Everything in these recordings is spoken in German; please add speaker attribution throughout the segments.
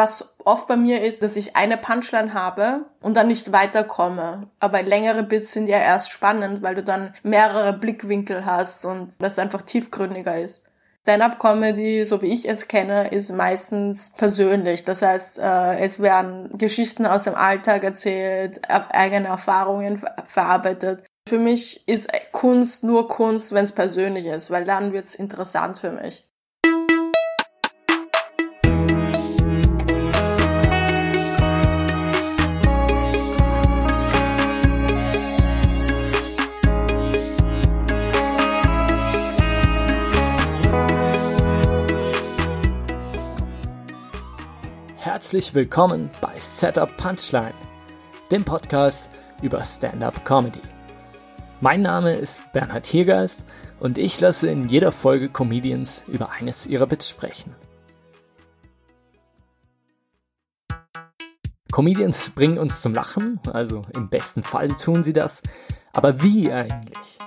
Speaker 1: Was oft bei mir ist, dass ich eine Punchline habe und dann nicht weiterkomme. Aber längere Bits sind ja erst spannend, weil du dann mehrere Blickwinkel hast und das einfach tiefgründiger ist. Stand-up-Comedy, so wie ich es kenne, ist meistens persönlich. Das heißt, äh, es werden Geschichten aus dem Alltag erzählt, eigene Erfahrungen verarbeitet. Für mich ist Kunst nur Kunst, wenn es persönlich ist, weil dann wird's interessant für mich.
Speaker 2: Herzlich willkommen bei Setup Punchline, dem Podcast über Stand-up Comedy. Mein Name ist Bernhard Hiergeist und ich lasse in jeder Folge Comedians über eines ihrer Bits sprechen. Comedians bringen uns zum Lachen, also im besten Fall tun sie das, aber wie eigentlich?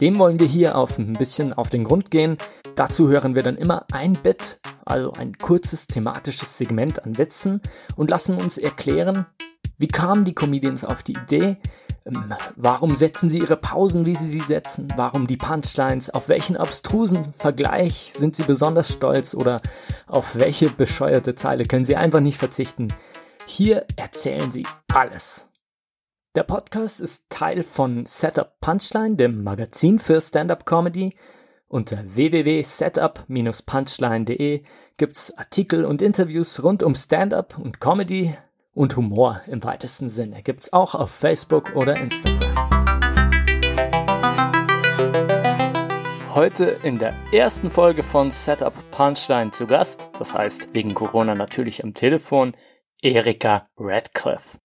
Speaker 2: Dem wollen wir hier auf ein bisschen auf den Grund gehen. Dazu hören wir dann immer ein Bit, also ein kurzes thematisches Segment an Witzen und lassen uns erklären, wie kamen die Comedians auf die Idee, ähm, warum setzen sie ihre Pausen, wie sie sie setzen, warum die Punchlines, auf welchen abstrusen Vergleich sind sie besonders stolz oder auf welche bescheuerte Zeile können sie einfach nicht verzichten. Hier erzählen sie alles. Der Podcast ist Teil von Setup Punchline, dem Magazin für Stand-up Comedy. Unter www.setup-punchline.de gibt's Artikel und Interviews rund um Stand-up und Comedy und Humor im weitesten Sinne. Gibt's auch auf Facebook oder Instagram. Heute in der ersten Folge von Setup Punchline zu Gast, das heißt wegen Corona natürlich am Telefon, Erika Radcliffe.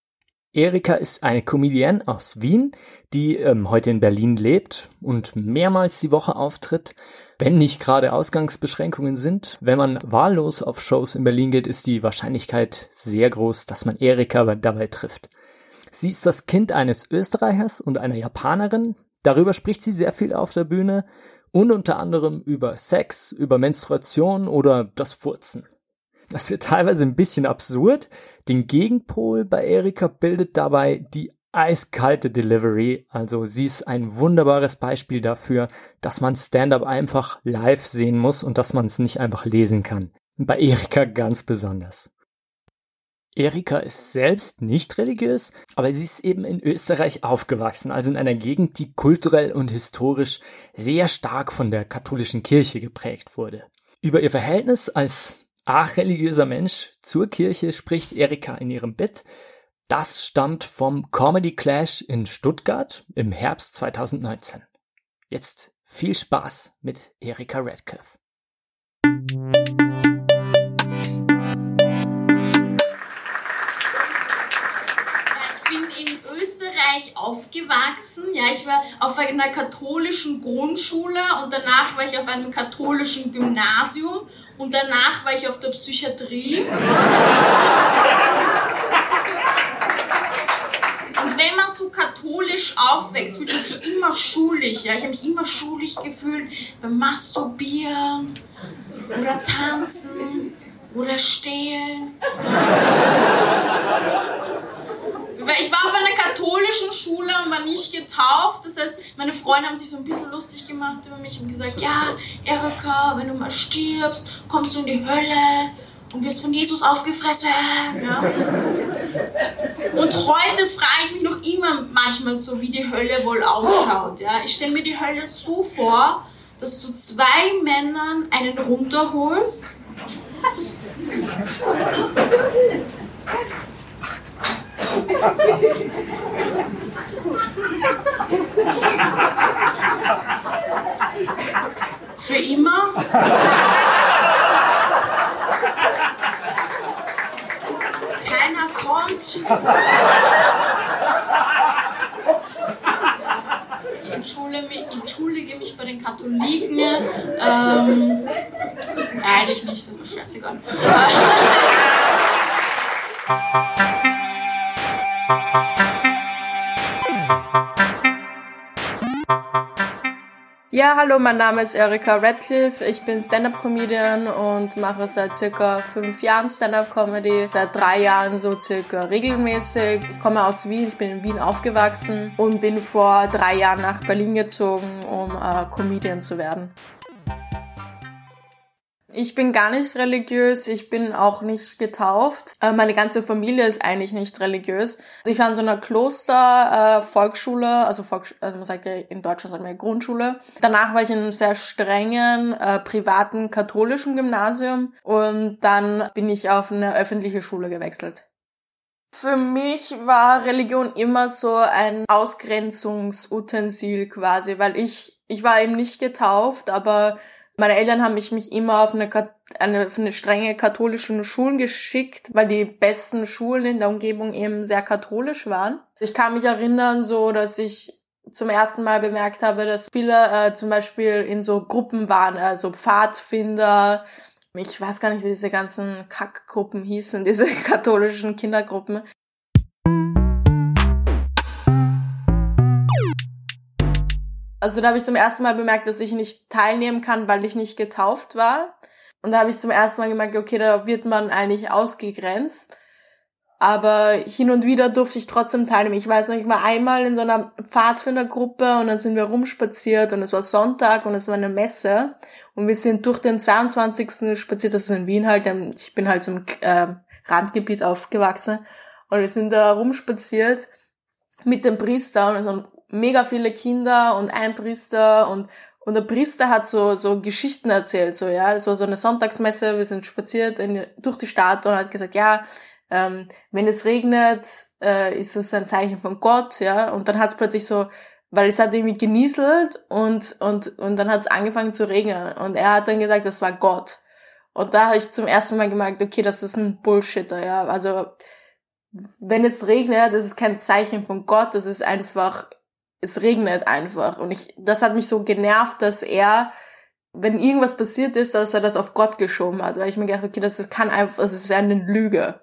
Speaker 2: Erika ist eine Comedienne aus Wien, die ähm, heute in Berlin lebt und mehrmals die Woche auftritt. Wenn nicht gerade Ausgangsbeschränkungen sind, wenn man wahllos auf Shows in Berlin geht, ist die Wahrscheinlichkeit sehr groß, dass man Erika dabei trifft. Sie ist das Kind eines Österreichers und einer Japanerin. Darüber spricht sie sehr viel auf der Bühne und unter anderem über Sex, über Menstruation oder das Furzen. Das wird teilweise ein bisschen absurd. Den Gegenpol bei Erika bildet dabei die eiskalte Delivery. Also sie ist ein wunderbares Beispiel dafür, dass man Stand-up einfach live sehen muss und dass man es nicht einfach lesen kann. Bei Erika ganz besonders. Erika ist selbst nicht religiös, aber sie ist eben in Österreich aufgewachsen, also in einer Gegend, die kulturell und historisch sehr stark von der katholischen Kirche geprägt wurde. Über ihr Verhältnis als archreligiöser Mensch zur Kirche spricht Erika in ihrem Bit. Das stammt vom Comedy Clash in Stuttgart im Herbst 2019. Jetzt viel Spaß mit Erika Radcliffe.
Speaker 3: Österreich aufgewachsen. Ja, ich war auf einer katholischen Grundschule und danach war ich auf einem katholischen Gymnasium und danach war ich auf der Psychiatrie. Und wenn man so katholisch aufwächst, fühlt man sich immer schulisch. Ja? Ich habe mich immer schulisch gefühlt beim Masturbieren oder Tanzen oder Stehlen. Ich war auf einer katholischen Schule und war nicht getauft. Das heißt, meine Freunde haben sich so ein bisschen lustig gemacht über mich und gesagt, ja, Erika, wenn du mal stirbst, kommst du in die Hölle und wirst von Jesus aufgefressen. Ja. Und heute frage ich mich noch immer manchmal so, wie die Hölle wohl ausschaut. Ja. Ich stelle mir die Hölle so vor, dass du zwei Männern einen runterholst. Für immer? Keiner kommt. Ich entschuldige mich, entschuldige mich bei den Katholiken. Ähm, eigentlich nicht, das ist mir scheißegal.
Speaker 1: Ja, hallo, mein Name ist Erika Radcliffe. Ich bin Stand-Up-Comedian und mache seit circa fünf Jahren Stand-Up-Comedy. Seit drei Jahren so circa regelmäßig. Ich komme aus Wien, ich bin in Wien aufgewachsen und bin vor drei Jahren nach Berlin gezogen, um äh, Comedian zu werden. Ich bin gar nicht religiös, ich bin auch nicht getauft. Äh, meine ganze Familie ist eigentlich nicht religiös. Ich war in so einer Kloster, äh, Volksschule, also Volks also man sagt ja in Deutschland sagt man Grundschule. Danach war ich in einem sehr strengen, äh, privaten katholischen Gymnasium und dann bin ich auf eine öffentliche Schule gewechselt. Für mich war Religion immer so ein Ausgrenzungsutensil quasi, weil ich, ich war eben nicht getauft, aber meine Eltern haben mich, mich immer auf eine, eine, auf eine strenge katholische Schulen geschickt, weil die besten Schulen in der Umgebung eben sehr katholisch waren. Ich kann mich erinnern, so, dass ich zum ersten Mal bemerkt habe, dass viele äh, zum Beispiel in so Gruppen waren, also Pfadfinder, ich weiß gar nicht, wie diese ganzen Kackgruppen hießen, diese katholischen Kindergruppen. Also da habe ich zum ersten Mal bemerkt, dass ich nicht teilnehmen kann, weil ich nicht getauft war. Und da habe ich zum ersten Mal gemerkt, okay, da wird man eigentlich ausgegrenzt. Aber hin und wieder durfte ich trotzdem teilnehmen. Ich weiß noch, ich war einmal in so einer Pfadfindergruppe und dann sind wir rumspaziert und es war Sonntag und es war eine Messe und wir sind durch den 22. spaziert, das ist in Wien halt, ich bin halt zum äh, Randgebiet aufgewachsen und wir sind da rumspaziert mit dem Priester und so mega viele Kinder und ein Priester und und der Priester hat so so Geschichten erzählt so ja. Das war so eine Sonntagsmesse wir sind spaziert in, durch die Stadt und hat gesagt ja ähm, wenn es regnet äh, ist es ein Zeichen von Gott ja. Und dann hat es plötzlich so weil es hat irgendwie genieselt und und und dann hat es angefangen zu regnen. Und er hat dann gesagt das war Gott. Und da habe ich zum ersten Mal gemerkt okay das ist ein Bullshitter ja. Also wenn es regnet, das ist kein Zeichen von Gott, das ist einfach es regnet einfach. Und ich, das hat mich so genervt, dass er, wenn irgendwas passiert ist, dass er das auf Gott geschoben hat. Weil ich mir gedacht, okay, das ist, kann einfach, das ist ja eine Lüge.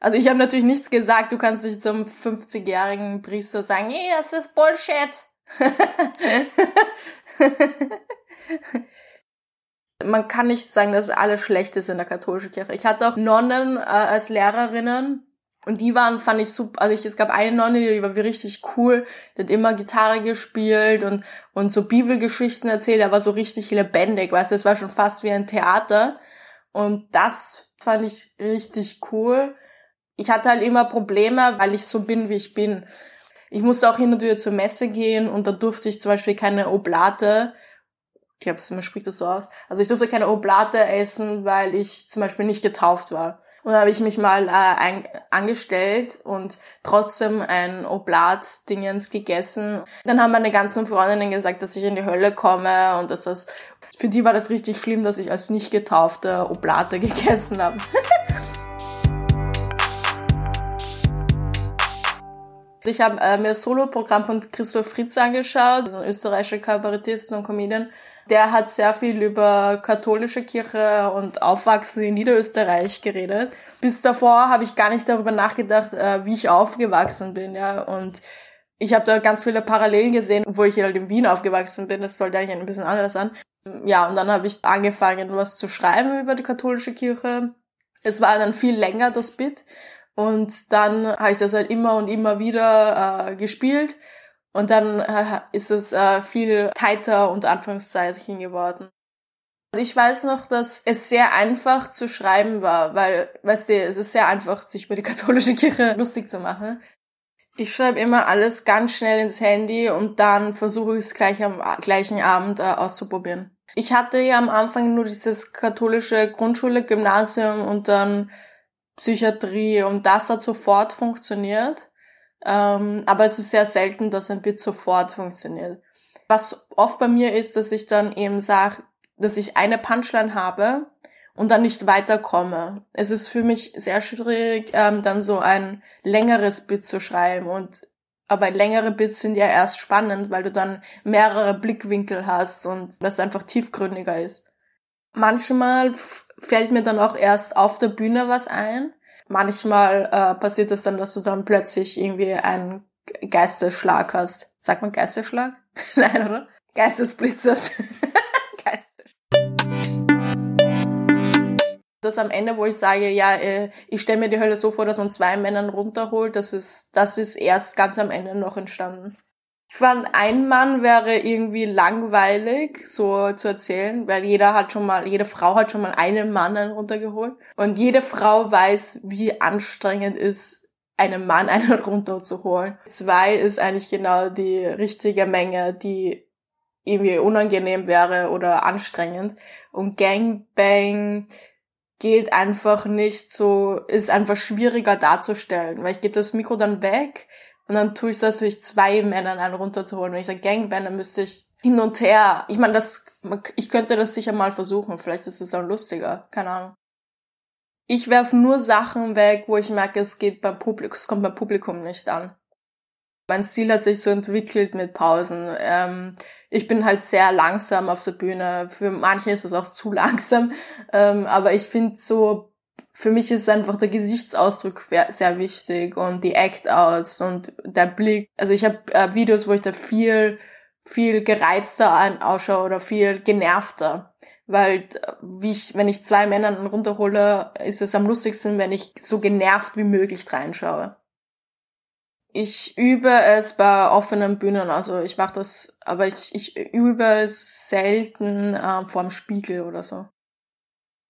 Speaker 1: Also ich habe natürlich nichts gesagt, du kannst nicht zum 50-jährigen Priester sagen, hey, das ist Bullshit. Man kann nicht sagen, dass alles schlecht ist in der katholischen Kirche. Ich hatte auch Nonnen äh, als Lehrerinnen, und die waren, fand ich super. Also ich, es gab eine Nonne, die war richtig cool. Die hat immer Gitarre gespielt und, und so Bibelgeschichten erzählt, aber so richtig lebendig, weißt du, es war schon fast wie ein Theater. Und das fand ich richtig cool. Ich hatte halt immer Probleme, weil ich so bin, wie ich bin. Ich musste auch hin und wieder zur Messe gehen und da durfte ich zum Beispiel keine Oblate ich glaube, man spricht das so aus. Also ich durfte keine Oblate essen, weil ich zum Beispiel nicht getauft war. Und da habe ich mich mal äh, angestellt und trotzdem ein Oblat-Dingens gegessen. Dann haben meine ganzen Freundinnen gesagt, dass ich in die Hölle komme und dass das, für die war das richtig schlimm, dass ich als nicht getaufte Oblate gegessen habe. Ich habe äh, mir das Solo-Programm von Christoph Fritz angeschaut, also ein österreichischer Kabarettist und Comedian. Der hat sehr viel über katholische Kirche und Aufwachsen in Niederösterreich geredet. Bis davor habe ich gar nicht darüber nachgedacht, äh, wie ich aufgewachsen bin, ja. Und ich habe da ganz viele Parallelen gesehen, wo ich halt in Wien aufgewachsen bin. Das sollte eigentlich ein bisschen anders sein. Ja, und dann habe ich angefangen, was zu schreiben über die katholische Kirche. Es war dann viel länger, das Bit. Und dann habe ich das halt immer und immer wieder äh, gespielt. Und dann äh, ist es äh, viel tighter unter Anführungszeichen geworden. Also ich weiß noch, dass es sehr einfach zu schreiben war, weil, weißt du, es ist sehr einfach, sich über die katholische Kirche lustig zu machen. Ich schreibe immer alles ganz schnell ins Handy und dann versuche ich es gleich am gleichen Abend äh, auszuprobieren. Ich hatte ja am Anfang nur dieses katholische Grundschule, Gymnasium und dann Psychiatrie und das hat sofort funktioniert. Ähm, aber es ist sehr selten, dass ein Bit sofort funktioniert. Was oft bei mir ist, dass ich dann eben sage, dass ich eine Punchline habe und dann nicht weiterkomme. Es ist für mich sehr schwierig, ähm, dann so ein längeres Bit zu schreiben und aber längere Bits sind ja erst spannend, weil du dann mehrere Blickwinkel hast und das einfach tiefgründiger ist. Manchmal fällt mir dann auch erst auf der Bühne was ein. Manchmal äh, passiert es dann, dass du dann plötzlich irgendwie einen Geisterschlag hast. Sagt man Geisterschlag? Nein, oder? Geistesblitzers. das am Ende, wo ich sage, ja, äh, ich stelle mir die Hölle so vor, dass man zwei Männern runterholt, das ist, das ist erst ganz am Ende noch entstanden. Ich fand, ein Mann wäre irgendwie langweilig, so zu erzählen, weil jeder hat schon mal, jede Frau hat schon mal einen Mann runtergeholt. Und jede Frau weiß, wie anstrengend ist, einen Mann einen runterzuholen. Zwei ist eigentlich genau die richtige Menge, die irgendwie unangenehm wäre oder anstrengend. Und Gangbang geht einfach nicht so, ist einfach schwieriger darzustellen, weil ich gebe das Mikro dann weg und dann tue ich das durch zwei Männern einen runterzuholen. Wenn ich sage Gangbang, dann müsste ich hin und her. Ich meine, das, ich könnte das sicher mal versuchen. Vielleicht ist es dann lustiger. Keine Ahnung. Ich werfe nur Sachen weg, wo ich merke, es geht beim Publikum, es kommt beim Publikum nicht an. Mein Stil hat sich so entwickelt mit Pausen. Ähm, ich bin halt sehr langsam auf der Bühne. Für manche ist es auch zu langsam. Ähm, aber ich finde so für mich ist einfach der Gesichtsausdruck sehr wichtig und die Act-Outs und der Blick. Also ich habe äh, Videos, wo ich da viel, viel gereizter ausschaue oder viel genervter. Weil wie ich, wenn ich zwei Männern runterhole, ist es am lustigsten, wenn ich so genervt wie möglich reinschaue. Ich übe es bei offenen Bühnen, also ich mache das, aber ich, ich übe es selten äh, vorm Spiegel oder so.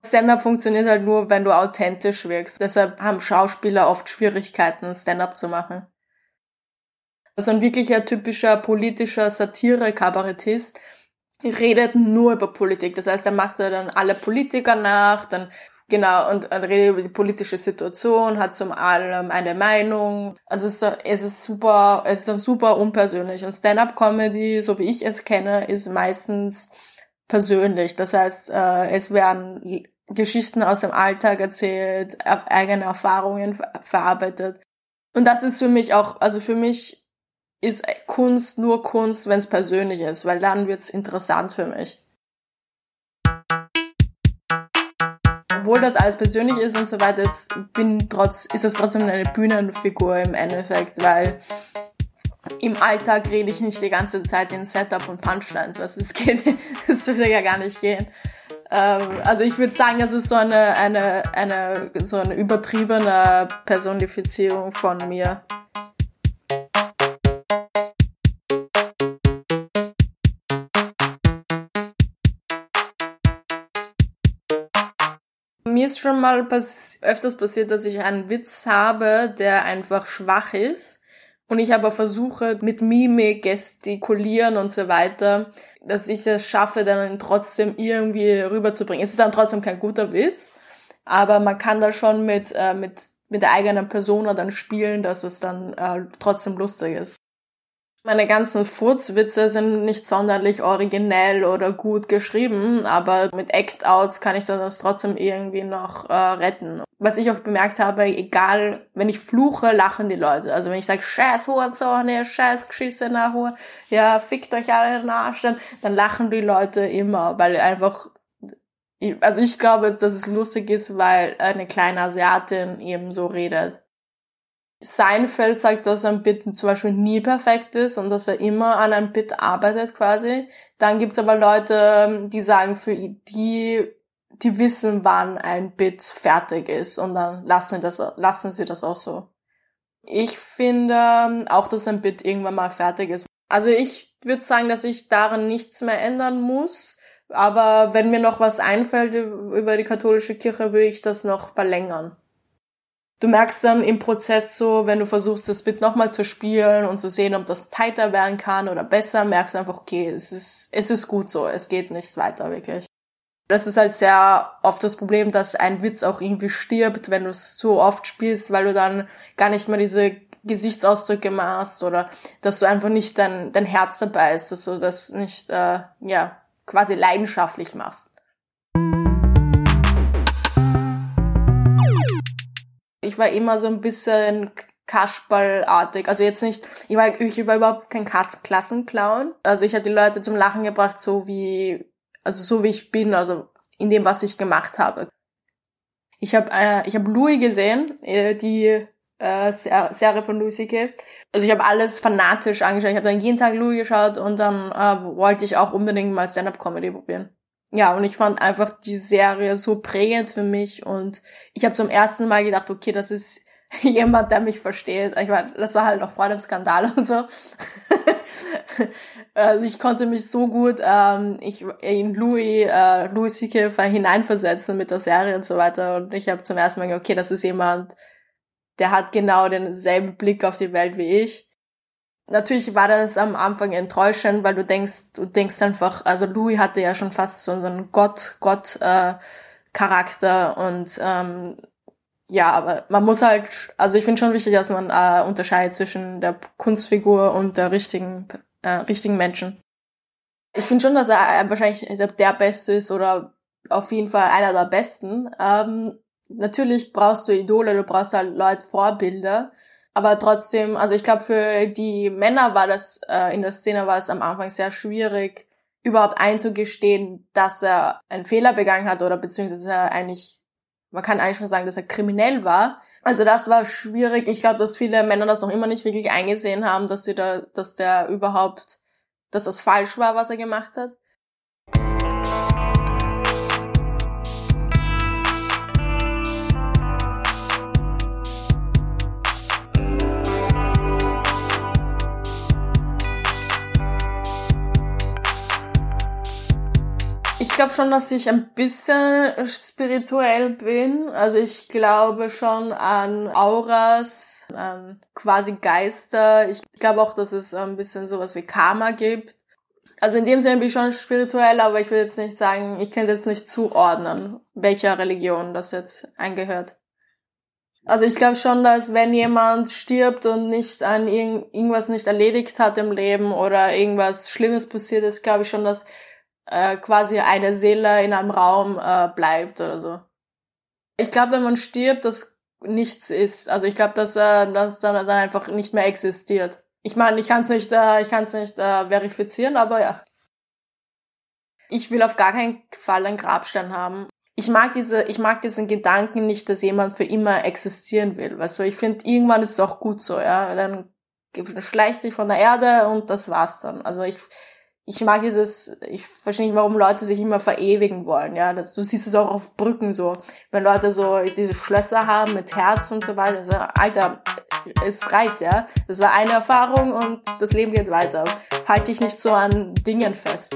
Speaker 1: Stand-up funktioniert halt nur, wenn du authentisch wirkst. Deshalb haben Schauspieler oft Schwierigkeiten, Stand-up zu machen. Also ein wirklicher typischer politischer Satire-Kabarettist redet nur über Politik. Das heißt, er macht dann alle Politiker nach, dann genau und, und redet über die politische Situation, hat zum allem eine Meinung. Also es ist, es ist super, es ist dann super unpersönlich. Und Stand-up-Comedy, so wie ich es kenne, ist meistens persönlich. Das heißt, äh, es werden Geschichten aus dem Alltag erzählt, eigene Erfahrungen verarbeitet. Und das ist für mich auch, also für mich ist Kunst nur Kunst, wenn es persönlich ist, weil dann wird's interessant für mich. Obwohl das alles persönlich ist und so weiter, ist, bin trotz, ist es trotzdem eine Bühnenfigur im Endeffekt, weil im Alltag rede ich nicht die ganze Zeit in Setup und Punchlines. Also es geht, das würde ja gar nicht gehen. Ähm, also ich würde sagen, das ist so eine, eine, eine, so eine übertriebene Personifizierung von mir. Mir ist schon mal pass öfters passiert, dass ich einen Witz habe, der einfach schwach ist und ich aber versuche mit Mimik, Gestikulieren und so weiter, dass ich es schaffe, dann trotzdem irgendwie rüberzubringen. Es ist dann trotzdem kein guter Witz, aber man kann da schon mit, äh, mit, mit der eigenen Persona dann spielen, dass es dann äh, trotzdem lustig ist. Meine ganzen Furzwitze sind nicht sonderlich originell oder gut geschrieben, aber mit Act-Outs kann ich das trotzdem irgendwie noch äh, retten. Was ich auch bemerkt habe, egal, wenn ich fluche, lachen die Leute. Also wenn ich sage, scheiß Hurenzorne, scheiß geschissene Hure, ja, fickt euch alle in den Arsch, dann, dann lachen die Leute immer, weil einfach also ich glaube, dass es lustig ist, weil eine kleine Asiatin eben so redet. Seinfeld sagt, dass ein Bit zum Beispiel nie perfekt ist und dass er immer an einem Bit arbeitet quasi. Dann gibt's aber Leute, die sagen, für die, die wissen, wann ein Bit fertig ist und dann lassen, das, lassen sie das auch so. Ich finde auch, dass ein Bit irgendwann mal fertig ist. Also ich würde sagen, dass ich daran nichts mehr ändern muss. Aber wenn mir noch was einfällt über die katholische Kirche, würde ich das noch verlängern du merkst dann im Prozess so, wenn du versuchst, das Bit nochmal zu spielen und zu sehen, ob das tighter werden kann oder besser, merkst du einfach, okay, es ist, es ist gut so, es geht nicht weiter wirklich. Das ist halt sehr oft das Problem, dass ein Witz auch irgendwie stirbt, wenn du es zu oft spielst, weil du dann gar nicht mehr diese Gesichtsausdrücke machst oder dass du einfach nicht dein, dein Herz dabei ist, dass du das nicht, äh, ja, quasi leidenschaftlich machst. Ich war immer so ein bisschen Kasperlartig. Also jetzt nicht, ich war, ich war überhaupt kein Klassenclown. Also ich habe die Leute zum Lachen gebracht, so wie, also so wie ich bin, also in dem, was ich gemacht habe. Ich habe äh, hab Louis gesehen, äh, die äh, Serie von Louis C.K. Also ich habe alles fanatisch angeschaut. Ich habe dann jeden Tag Louis geschaut und dann äh, wollte ich auch unbedingt mal Stand-Up-Comedy probieren. Ja, und ich fand einfach die Serie so prägend für mich und ich habe zum ersten Mal gedacht, okay, das ist jemand, der mich versteht. Ich meine, das war halt noch vor dem Skandal und so. also ich konnte mich so gut ähm, ich in Louis äh, Louis C.K. hineinversetzen mit der Serie und so weiter und ich habe zum ersten Mal gedacht, okay, das ist jemand, der hat genau denselben Blick auf die Welt wie ich. Natürlich war das am Anfang enttäuschend, weil du denkst, du denkst einfach, also Louis hatte ja schon fast so einen Gott, Gott äh, und ähm, ja, aber man muss halt, also ich finde schon wichtig, dass man äh, unterscheidet zwischen der Kunstfigur und der richtigen, äh, richtigen Menschen. Ich finde schon, dass er äh, wahrscheinlich der Beste ist oder auf jeden Fall einer der Besten. Ähm, natürlich brauchst du Idole, du brauchst halt Leute, Vorbilder. Aber trotzdem, also ich glaube, für die Männer war das, äh, in der Szene war es am Anfang sehr schwierig, überhaupt einzugestehen, dass er einen Fehler begangen hat oder beziehungsweise er eigentlich man kann eigentlich schon sagen, dass er kriminell war. Also das war schwierig. Ich glaube, dass viele Männer das noch immer nicht wirklich eingesehen haben, dass sie da, dass der überhaupt, dass das falsch war, was er gemacht hat. Ich glaube schon, dass ich ein bisschen spirituell bin. Also ich glaube schon an Auras, an quasi Geister. Ich glaube auch, dass es ein bisschen sowas wie Karma gibt. Also in dem Sinne bin ich schon spirituell, aber ich will jetzt nicht sagen, ich könnte jetzt nicht zuordnen, welcher Religion das jetzt eingehört. Also ich glaube schon, dass wenn jemand stirbt und nicht an irgendwas nicht erledigt hat im Leben oder irgendwas Schlimmes passiert ist, glaube ich schon, dass äh, quasi eine Seele in einem Raum äh, bleibt oder so. Ich glaube, wenn man stirbt, dass nichts ist. Also ich glaube, dass äh, das dann, dann einfach nicht mehr existiert. Ich meine, ich kann es nicht, äh, ich kann es nicht äh, verifizieren, aber ja. Ich will auf gar keinen Fall einen Grabstein haben. Ich mag diese, ich mag diesen Gedanken nicht, dass jemand für immer existieren will. Weißt du, ich finde, irgendwann ist es auch gut so, ja. Dann schleicht dich von der Erde und das war's dann. Also ich, ich mag dieses, ich verstehe nicht, warum Leute sich immer verewigen wollen, ja. Das, du siehst es auch auf Brücken so. Wenn Leute so diese Schlösser haben mit Herz und so weiter, so, Alter, es reicht, ja. Das war eine Erfahrung und das Leben geht weiter. Halt dich nicht so an Dingen fest.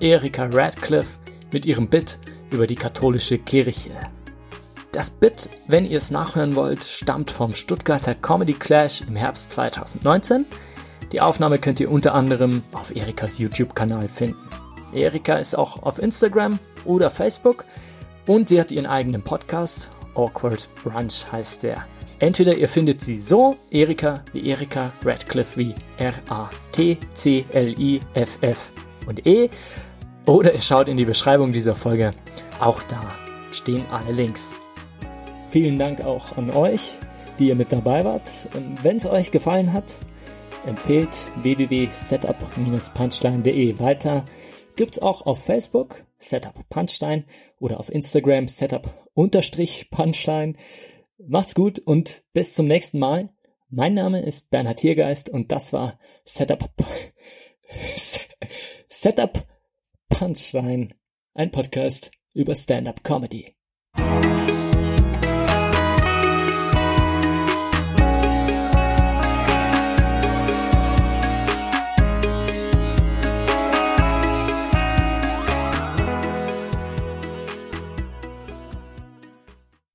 Speaker 2: Erika Radcliffe mit ihrem Bit über die katholische Kirche. Das Bit, wenn ihr es nachhören wollt, stammt vom Stuttgarter Comedy Clash im Herbst 2019. Die Aufnahme könnt ihr unter anderem auf Erikas YouTube-Kanal finden. Erika ist auch auf Instagram oder Facebook und sie hat ihren eigenen Podcast. Awkward Brunch heißt der. Entweder ihr findet sie so, Erika wie Erika, Radcliffe wie R-A-T-C-L-I-F-F und E. Oder ihr schaut in die Beschreibung dieser Folge. Auch da stehen alle Links. Vielen Dank auch an euch, die ihr mit dabei wart. Wenn es euch gefallen hat, empfehlt www.setup-punchline.de weiter. Gibt's auch auf Facebook Setup Punchline oder auf Instagram Setup-Punchline. Macht's gut und bis zum nächsten Mal. Mein Name ist Bernhard Tiergeist und das war Setup Setup Punchline, ein Podcast über Stand-up Comedy.